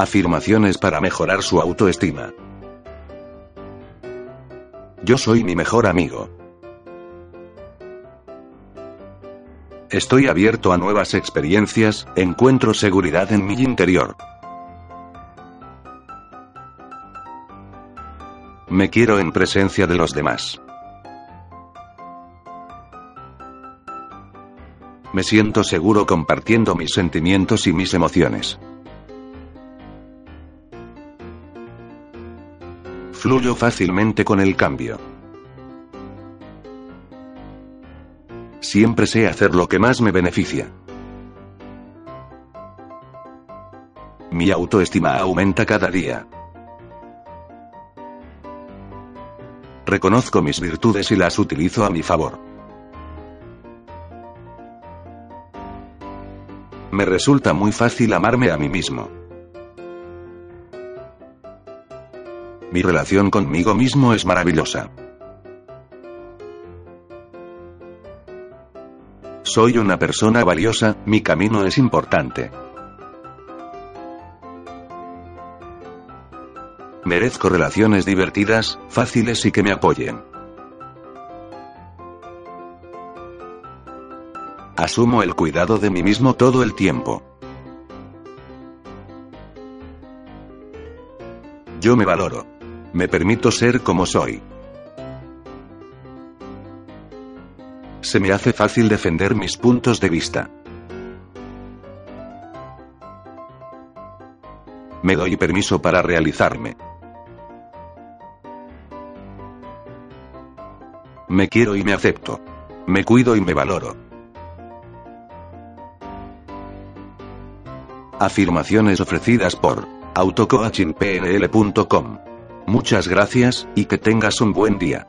Afirmaciones para mejorar su autoestima. Yo soy mi mejor amigo. Estoy abierto a nuevas experiencias, encuentro seguridad en mi interior. Me quiero en presencia de los demás. Me siento seguro compartiendo mis sentimientos y mis emociones. Fluyo fácilmente con el cambio. Siempre sé hacer lo que más me beneficia. Mi autoestima aumenta cada día. Reconozco mis virtudes y las utilizo a mi favor. Me resulta muy fácil amarme a mí mismo. Mi relación conmigo mismo es maravillosa. Soy una persona valiosa, mi camino es importante. Merezco relaciones divertidas, fáciles y que me apoyen. Asumo el cuidado de mí mismo todo el tiempo. Yo me valoro. Me permito ser como soy. Se me hace fácil defender mis puntos de vista. Me doy permiso para realizarme. Me quiero y me acepto. Me cuido y me valoro. Afirmaciones ofrecidas por autocoachingpnl.com. Muchas gracias, y que tengas un buen día.